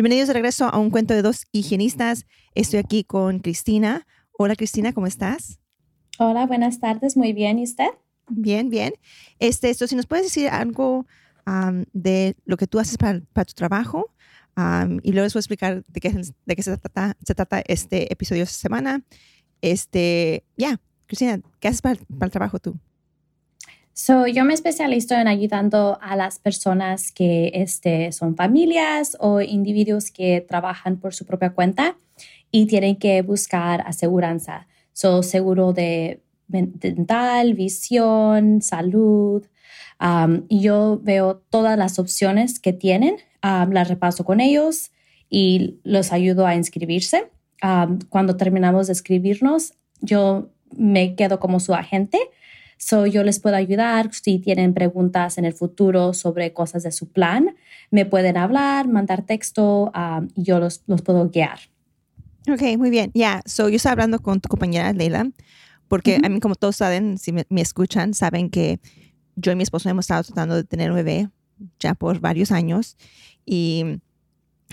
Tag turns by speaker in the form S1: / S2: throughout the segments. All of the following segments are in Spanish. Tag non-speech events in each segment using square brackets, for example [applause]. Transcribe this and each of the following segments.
S1: Bienvenidos de regreso a un cuento de dos higienistas. Estoy aquí con Cristina. Hola Cristina, ¿cómo estás?
S2: Hola, buenas tardes. Muy bien. ¿Y usted?
S1: Bien, bien. Este, esto, si nos puedes decir algo de lo que tú haces para, tu trabajo y luego les voy a explicar de qué, de qué se, trata, se trata este episodio esta semana. Este, ya, Cristina, ¿qué haces para, para el trabajo tú?
S2: So, yo me especializo en ayudando a las personas que este, son familias o individuos que trabajan por su propia cuenta y tienen que buscar aseguranza. So, seguro de dental, visión, salud. Um, y yo veo todas las opciones que tienen, um, las repaso con ellos y los ayudo a inscribirse. Um, cuando terminamos de escribirnos, yo me quedo como su agente So, yo les puedo ayudar si tienen preguntas en el futuro sobre cosas de su plan. Me pueden hablar, mandar texto um, y yo los, los, puedo guiar.
S1: Ok, muy bien. Ya, so yo estaba hablando con tu compañera Leila, porque a mí, como todos saben, si me, escuchan, saben que yo y mi esposo hemos estado tratando de tener un bebé ya por varios años y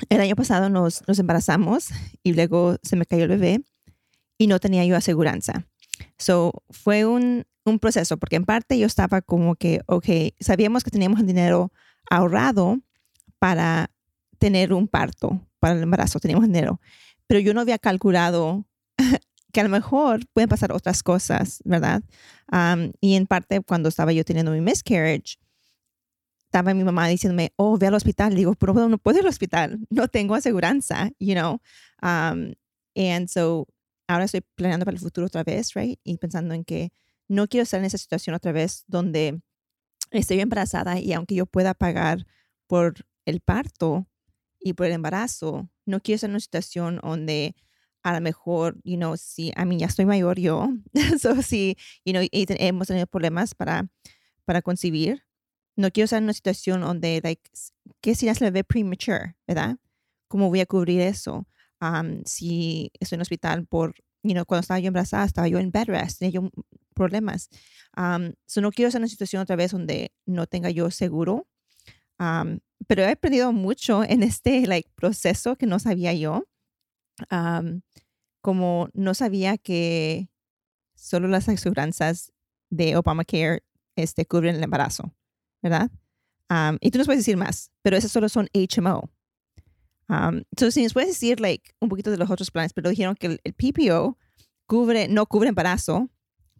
S1: el año pasado nos, nos embarazamos y luego se me cayó el bebé y no tenía yo aseguranza. So, fue un, un proceso, porque en parte yo estaba como que, ok, sabíamos que teníamos el dinero ahorrado para tener un parto, para el embarazo, teníamos dinero, pero yo no había calculado [laughs] que a lo mejor pueden pasar otras cosas, ¿verdad? y en parte cuando estaba yo teniendo mi miscarriage, estaba mi mamá diciéndome, oh, ve al hospital. digo, pero no puedo ir al hospital, no tengo aseguranza, you know. Um, and so ahora estoy planeando para el futuro otra vez, right? Y pensando en que no quiero estar en esa situación otra vez donde estoy embarazada y aunque yo pueda pagar por el parto y por el embarazo, no quiero estar en una situación donde a lo mejor, you know, si a mí ya estoy mayor yo, [laughs] so si, you know, hemos tenido problemas para, para concebir, no quiero estar en una situación donde, like, ¿qué si nace el bebé premature, verdad? ¿Cómo voy a cubrir eso? Si estoy en hospital por, you know, cuando estaba yo embarazada, estaba yo en bed rest, tenía yo problemas. Um, no quiero estar en una situación otra vez donde no tenga yo seguro. pero he aprendido mucho en este like, proceso que no sabía yo. como no sabía que solo las aseguranzas de Obamacare este, cubren el embarazo, ¿verdad? y tú nos puedes decir más, pero esas solo son HMO. Entonces, si nos puedes decir like, un poquito de los otros planes, pero dijeron que el, el PPO cubre, no cubre embarazo,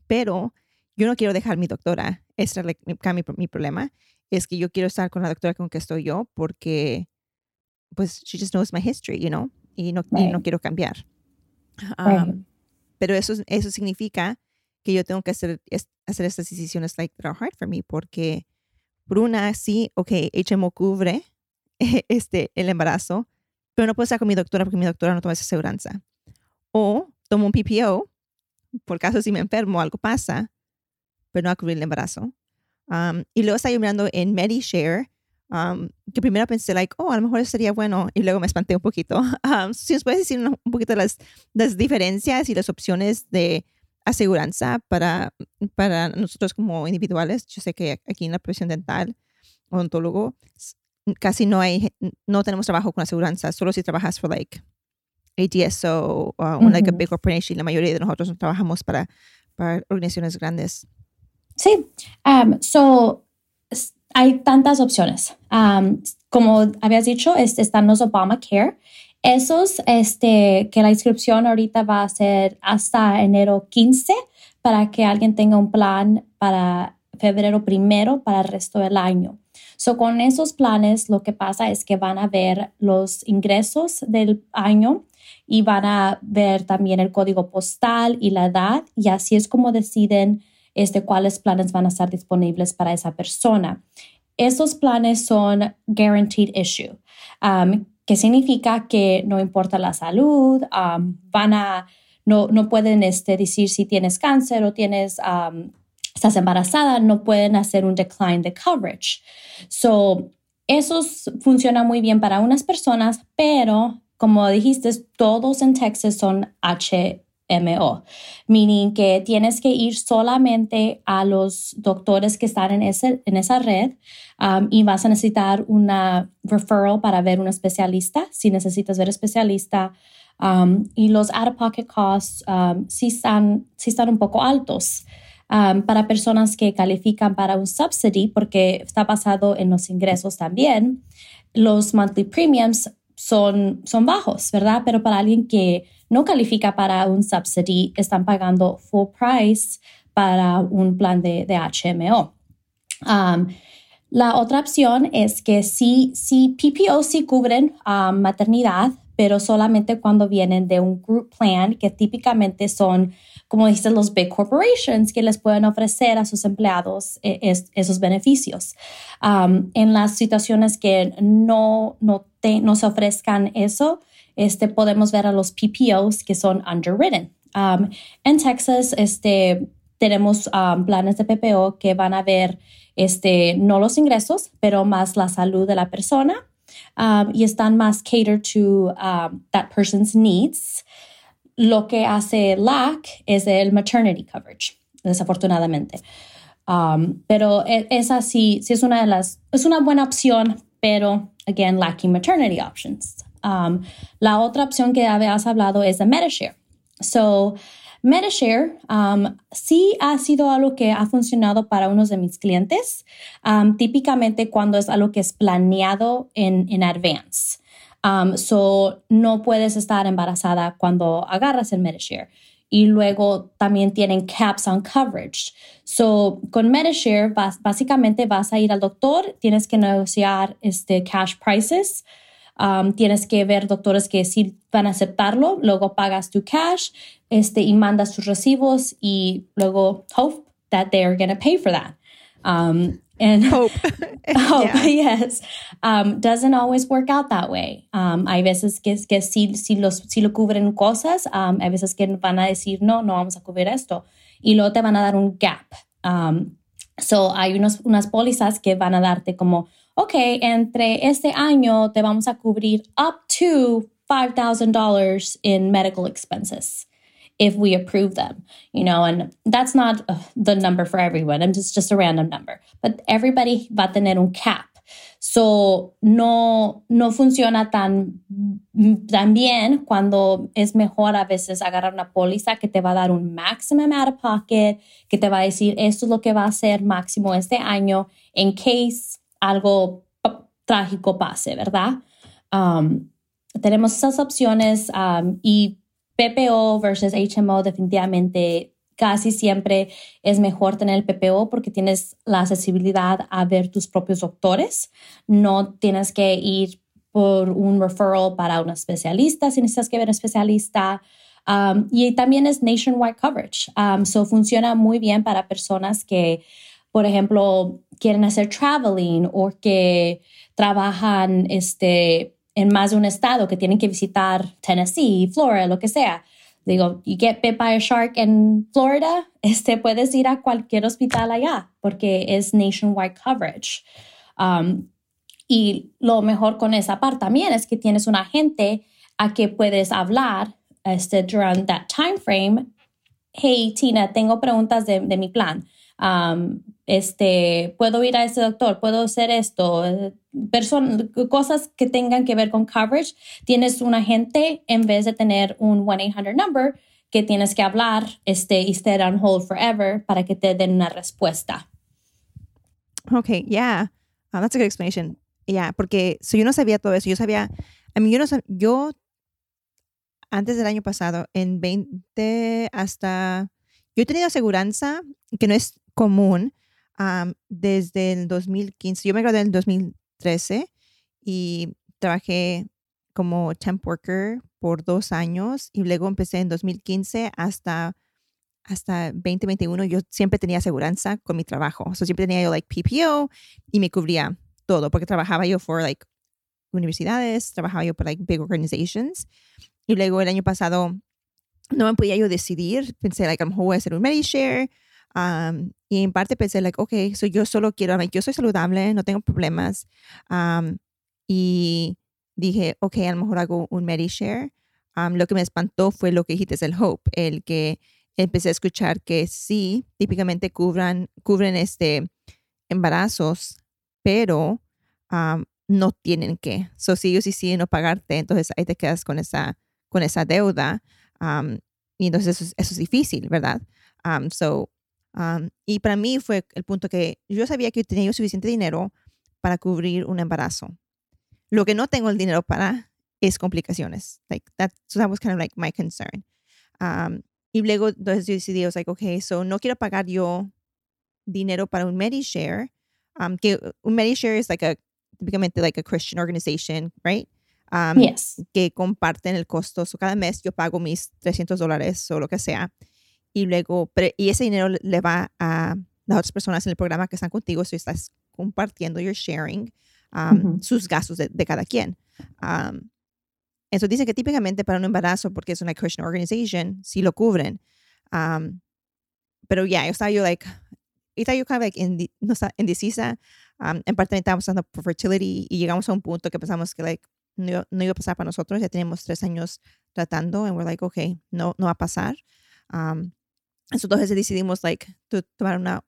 S1: pero yo no quiero dejar mi doctora. Ese es mi, mi, problema. Es que yo quiero estar con la doctora con que estoy yo porque, pues, she just knows my history, you know, y no, no quiero cambiar. Pero eso, eso significa que yo tengo que hacer, hacer estas decisiones like that are hard for me porque, por una, sí, ok, HMO cubre [laughs] este, el embarazo, pero no puedo estar con mi doctora porque mi doctora no toma esa aseguranza. O tomo un PPO por caso si me enfermo, algo pasa, pero no a cubrir el embarazo. Um, y luego estaba mirando en MediShare, um, que primero pensé, like, oh, a lo mejor sería bueno, y luego me espanté un poquito. [laughs] Um, si nos puedes decir un, poquito las, las diferencias y las opciones de aseguranza para, para nosotros como individuales. Yo sé que aquí en la profesión dental, odontólogo, casi no hay, no tenemos trabajo con aseguranza, solo si trabajas por like ATSO o uh, like a big corporation. La mayoría de nosotros trabajamos para, para organizaciones grandes.
S2: Sí, um, so, hay tantas opciones. Um, como habías dicho, este, están los Obamacare. Esos, este, que la inscripción ahorita va a ser hasta enero 15 para que alguien tenga un plan para febrero primero para el resto del año. So, con esos planes, lo que pasa es que van a ver los ingresos del año y van a ver también el código postal y la edad y así es como deciden este, cuáles planes van a estar disponibles para esa persona. Esos planes son guaranteed issue. Um, que significa que no importa la salud, um, van a, no, no pueden este, decir si tienes cáncer o tienes, um, estás embarazada, no pueden hacer un decline de coverage. So, eso funciona muy bien para unas personas, pero como dijiste, todos en Texas son H MO, meaning que tienes que ir solamente a los doctores que están en, ese, en esa red um, y vas a necesitar una referral para ver un especialista, si necesitas ver especialista. Um, y los out-of-pocket costs um, sí, están, sí están un poco altos. Para personas que califican para un subsidy, porque está basado en los ingresos también, los monthly premiums son, son bajos, ¿verdad? Pero para alguien que no califica para un subsidy, están pagando full price para un plan de, HMO. Um, la otra opción es que sí, sí PPO sí cubren um, maternidad, pero solamente cuando vienen de un group plan que típicamente son, como dicen los big corporations, que les pueden ofrecer a sus empleados eh, esos beneficios. Um, en las situaciones que no, no, no se ofrezcan eso, este, podemos ver a los PPOs que son underwritten. Um, en Texas, este, tenemos um, planes de PPO que van a ver este, no los ingresos, pero más la salud de la persona um, y están más catered to that person's needs. Lo que hace LAC es el maternity coverage, desafortunadamente. pero e, esa sí, sí es una de las, es una buena opción, pero again, lacking maternity options. Um, la otra opción que habías hablado es de Medishare. So, Medishare um, sí ha sido algo que ha funcionado para unos de mis clientes, um, típicamente cuando es algo que es planeado en, en advance. Um, so, no puedes estar embarazada cuando agarras el Medishare. Y luego también tienen caps on coverage. So, con Medishare, básicamente vas a ir al doctor, tienes que negociar este, cash prices Um, tienes que ver doctores que sí van a aceptarlo, luego pagas tu cash este, y mandas tus recibos y luego hope that they are going to pay for that. Um, and [laughs]
S1: hope, [laughs] [laughs]
S2: hope yes, um, doesn't always work out that way. Um, hay veces que, que sí, sí, los, sí lo cubren cosas, um, hay veces que van a decir no, no vamos a cubrir esto y luego te van a dar un gap. Um, so hay unos, unas pólizas que van a darte como ok, entre este año te vamos a cubrir up to $5,000 in medical expenses if we approve them, you know, and that's not uh, the number for everyone. I'm just, just a random number, but everybody va a tener un cap. So, no, no funciona tan, tan bien cuando es mejor a veces agarrar una póliza que te va a dar un maximum out of pocket, que te va a decir esto es lo que va a ser máximo este año in case algo trágico pase, ¿verdad? Um, tenemos esas opciones um, y PPO versus HMO definitivamente casi siempre es mejor tener el PPO porque tienes la accesibilidad a ver tus propios doctores. No tienes que ir por un referral para un especialista si necesitas que ver un especialista. Um, y también es nationwide coverage. so funciona muy bien para personas que por ejemplo, quieren hacer traveling o que trabajan este, en más de un estado, que tienen que visitar Tennessee, Florida, lo que sea. Digo, you get bit by a shark en Florida, [laughs] este, puedes ir a cualquier hospital allá porque es nationwide coverage. Um, y lo mejor con esa parte también es que tienes un agente a que puedes hablar este, durante that time frame. Hey, Tina, tengo preguntas de, de mi plan este, puedo ir a ese doctor, puedo hacer esto, cosas que tengan que ver con coverage, tienes un agente en vez de tener un 1-800 number que tienes que hablar este, y estar on hold forever para que te den una respuesta.
S1: Ok, yeah. Ah, that's a good explanation. Yeah, porque si yo no sabía todo eso, yo sabía, a mí yo no yo antes del año pasado, en 20 hasta, yo he tenido aseguranza que no es común desde el 2015. Yo me gradué en el 2013 y trabajé como temp worker por dos años y luego empecé en 2015 hasta hasta 2021 yo siempre tenía aseguranza con mi trabajo. So, siempre tenía yo like PPO y me cubría todo porque trabajaba yo for like universidades, trabajaba yo para like, big organizations. Y luego el año pasado no me podía yo decidir. Pensé, like, a lo mejor voy a hacer un Medishare. Um, y en parte pensé, like, ok, so yo solo quiero, like, yo soy saludable, no tengo problemas. Um, y dije, ok, a lo mejor hago un Medishare. Um, lo que me espantó fue lo que dijiste, es el Hope, el que empecé a escuchar que sí, típicamente cubran, cubren este embarazos, pero no tienen que. So, si ellos deciden no pagarte, entonces ahí te quedas con esa, con esa deuda. y entonces eso es, difícil, ¿verdad? so, y para mí fue el punto que yo sabía que tenía suficiente dinero para cubrir un embarazo. Lo que no tengo el dinero para es complicaciones. Like that, so that was kind of like my concern. y luego entonces yo decidí, I was like, okay, so no quiero pagar yo dinero para un Medishare. Um, que un Medishare es like a típicamente like a Christian organization, right?
S2: Um, yes.
S1: Que comparten el costo. So cada mes yo pago mis 300 dólares o lo que sea. Y luego, y ese dinero le va a las otras personas en el programa que están contigo. Si estás compartiendo, you're sharing um, sus gastos de, cada quien. Um, eso dice que típicamente para un embarazo, porque es una Christian organization, sí lo cubren. Um, pero ya, yeah, yo estaba yo, like, estaba yo kind of like indecisa en parte estábamos pasando por fertility y llegamos a un punto que pensamos que like, no, no, iba a pasar para nosotros. Ya tenemos tres años tratando and we're like, okay, no, no va a pasar. Um, entonces decidimos like to tomar una,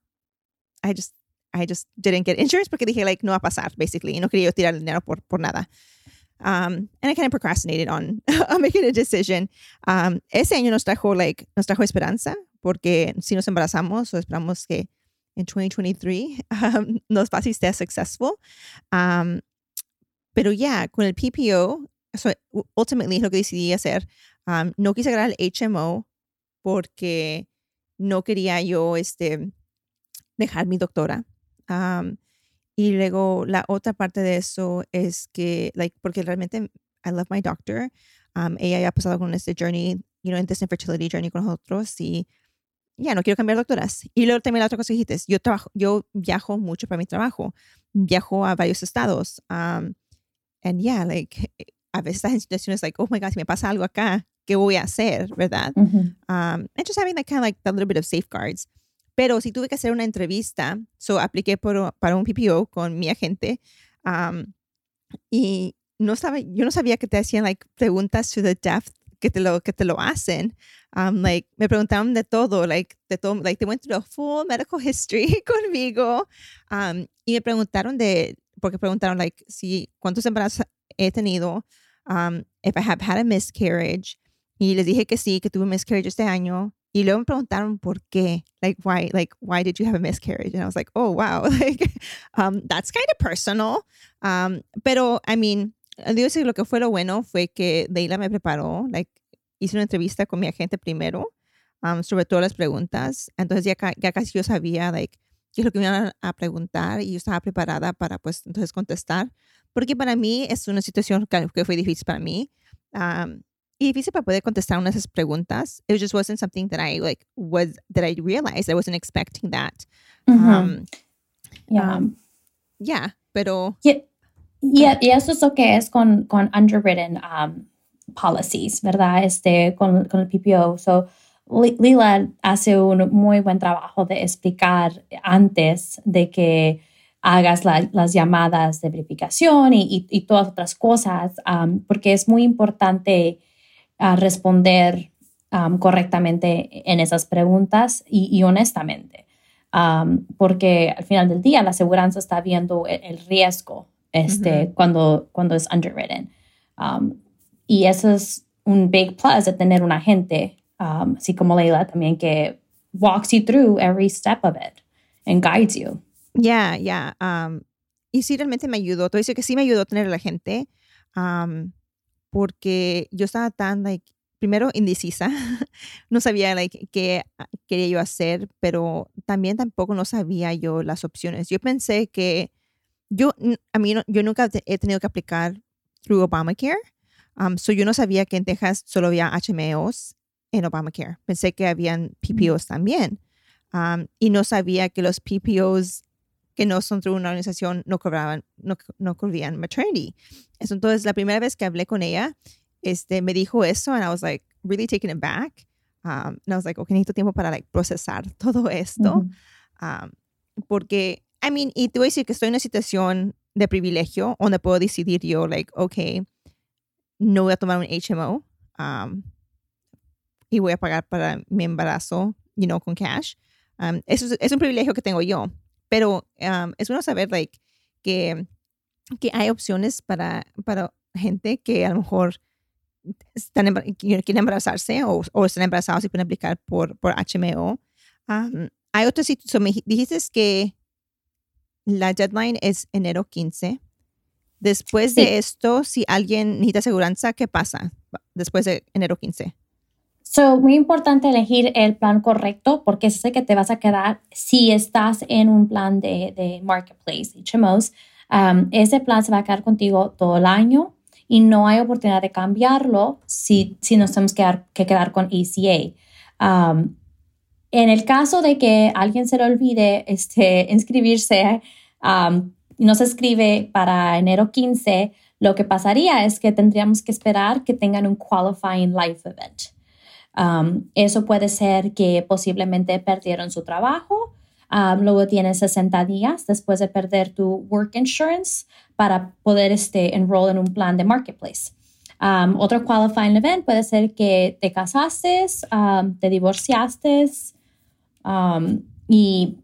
S1: I just, I just didn't get insurance porque dije like no va a pasar basically y no quería tirar el dinero por, por nada. Um, and I kind of procrastinated [laughs] on, making a decision. Um, ese año nos trajo like, nos trajo esperanza porque si nos embarazamos o esperamos que en 2023 [laughs] um, no es fácil ser successful. Pero ya, con el PPO, so, ultimately lo que decidí hacer, no quise agarrar el HMO porque no quería yo este, dejar mi doctora. Y luego la otra parte de eso es que, like, porque realmente I love my doctor. Um, ella ya ha pasado con este journey, you know, en this infertility journey con nosotros y ya no quiero cambiar doctoras. Y luego también la otra cosa que dijiste, yo, trabajo, yo viajo mucho para mi trabajo, viajo a varios estados. Um, and yeah, like, a veces en situaciones like, oh my God, si me pasa algo acá, ¿qué voy a hacer? ¿Verdad? um, and just having that kind of like a little bit of safeguards. Pero si tuve que hacer una entrevista, so apliqué por, para un PPO con mi agente um, y no sabe, yo no sabía que te hacían like preguntas to the depth que te lo, que te lo hacen. Um, like, me preguntaron de todo, like, de todo, like, they went through a full medical [laughs] history [laughs] conmigo. Um, y me preguntaron de, porque preguntaron, like, si, cuántos embarazos he tenido, um, if I have had a miscarriage. Y les dije que sí, que tuve un miscarriage este año. Y luego me preguntaron por qué, like why, like why did you have a miscarriage? And I was like, oh wow, [laughs] like um, that's kind of personal. Um, pero I mean, Dios lo que fue lo bueno fue que Deila me preparó, like, hice una entrevista con mi agente primero um, sobre todas las preguntas. Entonces ya, ya casi yo sabía, like, qué es lo que me iban a preguntar y yo estaba preparada para, pues, entonces contestar. Porque para mí es una situación que, fue difícil para mí. Um, y difícil para poder contestar una de esas preguntas. It just wasn't something that I, like, was, that I realized. I wasn't expecting that. um,
S2: yeah. Um,
S1: yeah, pero...
S2: Y, y, eso es lo que es con, con underwritten um, policies, ¿verdad? Este, con, con el PPO. So, Lila hace un muy buen trabajo de explicar antes de que hagas las llamadas de verificación y, y, todas otras cosas, um, porque es muy importante uh, responder um, correctamente en esas preguntas y, y honestamente, um, porque al final del día la aseguranza está viendo el, riesgo este, cuando, cuando es underwritten. Um, y eso es un big plus de tener un agente, um, así como Leila también, que walks you through every step of it and guides you.
S1: Yeah, yeah. Um, y sí, realmente me ayudó. Todo dice que sí me ayudó a tener a la gente um, porque yo estaba tan, like, primero indecisa, no sabía like, qué quería yo hacer, pero también tampoco no sabía yo las opciones. Yo pensé que yo, a mí, yo nunca he tenido que aplicar through Obamacare. Um, so yo no sabía que en Texas solo había HMOs en Obamacare. Pensé que habían PPOs también. Um, y no sabía que los PPOs que no son de una organización no cobraban, no, no cubrían maternity. Entonces, la primera vez que hablé con ella, este, me dijo eso, and I was like really taken aback. Um, and I was like, okay, necesito tiempo para like, procesar [laughs] todo esto. um, porque, I mean, y te voy a decir que estoy en una situación de privilegio donde puedo decidir yo, like, okay, no voy a tomar un HMO um, y voy a pagar para mi embarazo, you know, con cash. Um, eso es, es, un privilegio que tengo yo, pero um, es bueno saber, like, que, que hay opciones para, para gente que a lo mejor están, quieren embarazarse o, o, están embarazados y pueden aplicar por, por HMO. Um, hay otras situaciones, me dijiste que la deadline es enero 15. Después sí. de esto, si alguien necesita aseguranza, ¿qué pasa después de enero 15?
S2: So, muy importante elegir el plan correcto porque es el que te vas a quedar si estás en un plan de, de Marketplace, HMOs. Um, ese plan se va a quedar contigo todo el año y no hay oportunidad de cambiarlo si, si nos tenemos que, dar, que quedar con ACA. Um, en el caso de que alguien se le olvide este, [laughs] inscribirse, um, no se escribe para enero 15, lo que pasaría es que tendríamos que esperar que tengan un qualifying life event. Um, eso puede ser que posiblemente perdieron su trabajo, um, luego tienen 60 días después de perder tu work insurance para poder este, enroll en un plan de marketplace. Um, otro qualifying event puede ser que te casaste, te divorciaste y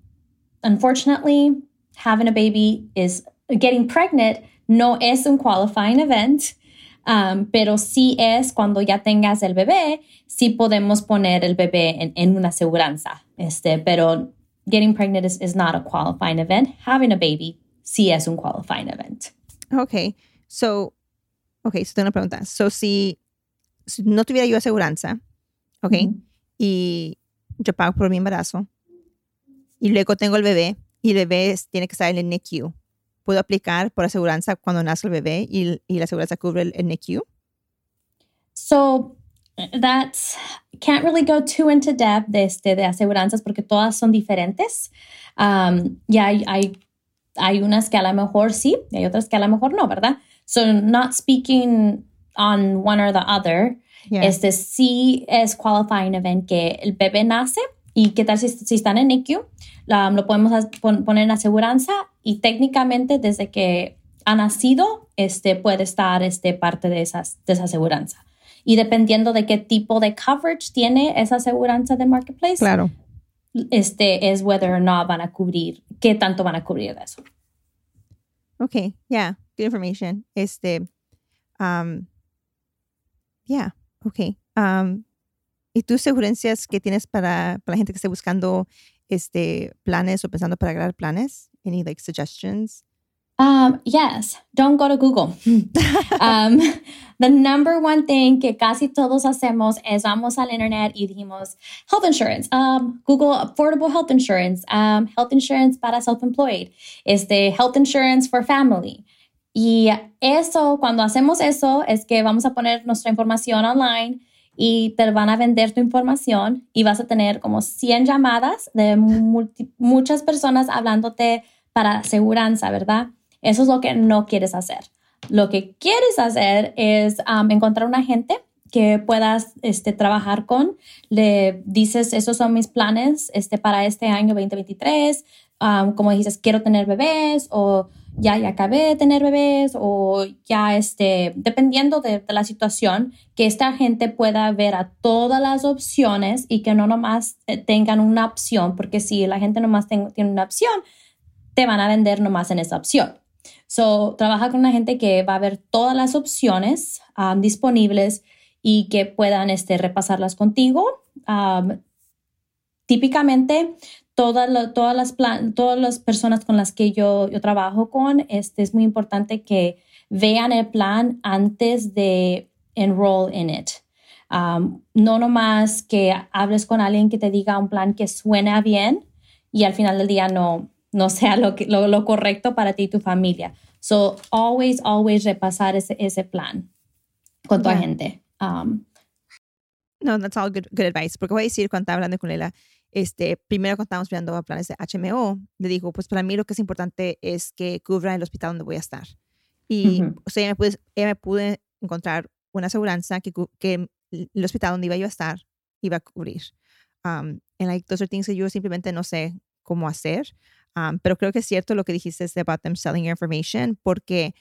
S2: unfortunately having a baby is getting pregnant no es un qualifying event, um, pero sí es cuando ya tengas el bebé, sí podemos poner el bebé en, en una aseguranza. Este, pero getting pregnant is, is, not a qualifying event. Having a baby sí es un qualifying event.
S1: Ok, so, ok, so tengo una pregunta. So, si, si no tuviera yo aseguranza, ok, mm -hmm. y yo pago por mi embarazo, y luego tengo el bebé, y el bebé tiene que estar en el NICU, ¿puedo aplicar por aseguranza cuando nace el bebé y, y la aseguranza cubre el, el NICU?
S2: So, that's can't really go too into depth de, este, de aseguranzas porque todas son diferentes. Um, y hay, hay, hay unas que a lo mejor sí y hay otras que a lo mejor no, ¿verdad? So, not speaking on one or the other, yeah. este sí es qualifying event que el bebé nace y qué tal si, si están en NICU, um, lo podemos poner en aseguranza y técnicamente desde que ha nacido este, puede estar este, parte de, esas, de esa aseguranza. Y dependiendo de qué tipo de coverage tiene esa aseguranza de Marketplace,
S1: claro.
S2: este, es whether or not van a cubrir, qué tanto van a cubrir de eso.
S1: Ok, yeah, good information. Este, um, yeah, ok. Um, ¿Y tus sugerencias que tienes para, para la gente que esté buscando este, planes o pensando para crear planes? Any like suggestions?
S2: Um, yes, don't go to Google. [laughs] um, the number one thing que casi todos hacemos es vamos al internet y dijimos health insurance, um, Google affordable health insurance, um, health insurance para self-employed, este health insurance for family. Y eso, cuando hacemos eso, es que vamos a poner nuestra información online y te van a vender tu información y vas a tener como 100 llamadas de muchas personas hablándote para aseguranza, ¿verdad? Eso es lo que no quieres hacer. Lo que quieres hacer es encontrar un agente que puedas este, trabajar con. Le dices, esos son mis planes este, para este año 2023. Um, como dices, quiero tener bebés o ya, ya acabé de tener bebés o ya, este, dependiendo de, la situación, que esta gente pueda ver a todas las opciones y que no nomás eh, tengan una opción, porque si la gente nomás ten, tiene una opción, te van a vender nomás en esa opción. So, trabaja con una gente que va a ver todas las opciones um, disponibles y que puedan este, repasarlas contigo. Um, típicamente, todas, lo, todas, las plan, todas las personas con las que yo, yo trabajo con, este, es muy importante que vean el plan antes de enroll in it. Um, no nomás que hables con alguien que te diga un plan que suena bien y al final del día no, no sea lo, que, lo, lo correcto para ti y tu familia. So, always, always repasar ese, ese plan con tu yeah. agente. Um,
S1: no, that's all good, good advice. Porque voy a decir cuando estaba hablando con Lela, este, primero cuando estábamos mirando planes de HMO, le dijo, pues para mí lo que es importante es que cubra el hospital donde voy a estar. Y o sea, ella, me pude, ella me pude encontrar una aseguranza que, que el hospital donde iba yo a estar iba a cubrir. Um, en like, those are things que yo simplemente no sé cómo hacer. Um, pero creo que es cierto lo que dijiste about them selling your information, porque,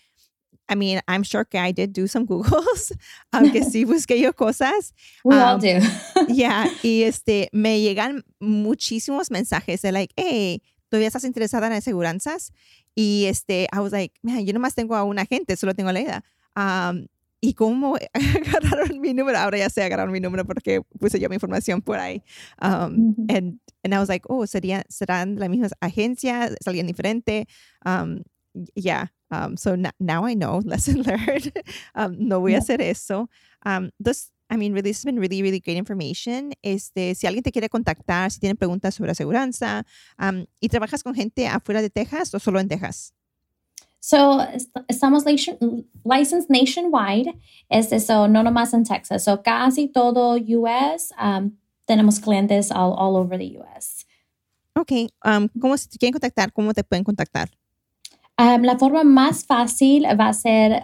S1: I mean, I'm sure que I did do some Googles, [laughs] aunque sí [laughs] busqué yo cosas.
S2: We all um, do. [laughs]
S1: yeah, y este, me llegan muchísimos mensajes de like, hey, ¿todavía estás interesada en aseguranzas? Y este, I was like, man, yo nomás tengo a una agente, solo tengo a Leida. Um, ¿Y cómo agarraron mi número? Ahora ya sé, agarraron mi número porque puse yo mi información por ahí. Um, and, and I was like, oh, ¿sería, ¿serán la misma agencia? ¿Es alguien diferente? Um, yeah. Um, so now I know, [laughs] lesson learned. um, no voy a hacer eso. Um, this, I mean, really, this has been really, really great information. Este, si alguien te quiere contactar, si tiene preguntas sobre aseguranza, um, ¿y trabajas con gente afuera de Texas o solo en Texas?
S2: So, estamos licensed nationwide, es eso, no nomás en Texas. So, casi todo US, um, tenemos clientes all, all, over the US.
S1: Ok, um, ¿cómo si te quieren contactar? ¿Cómo te pueden contactar?
S2: Um, la forma más fácil va a ser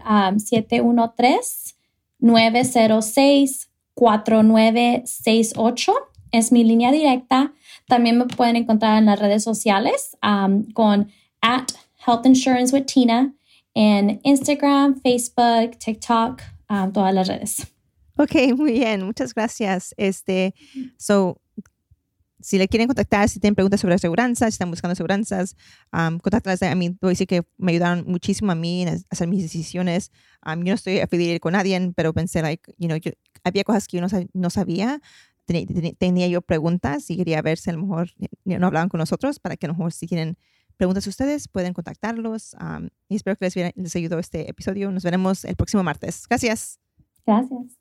S2: 713-906-4968. Es mi línea directa. También me pueden encontrar en las redes sociales con at Health Insurance with Tina en Instagram, Facebook, TikTok, um, todas las redes.
S1: Ok, muy bien, muchas gracias. Este, so, si le quieren contactar, si tienen preguntas sobre aseguranza, si están buscando aseguranzas, um, contáctalas a mí. Voy a decir que me ayudaron muchísimo a mí en hacer mis decisiones. Um, yo no estoy afiliada con nadie, pero pensé, like, you know, había cosas que yo no, no sabía. Tenía, yo preguntas y quería ver si a lo mejor no hablaban con nosotros para que a lo mejor si tienen preguntas ustedes, pueden contactarlos. y espero que les, les ayudó este episodio. Nos veremos el próximo martes. Gracias.
S2: Gracias.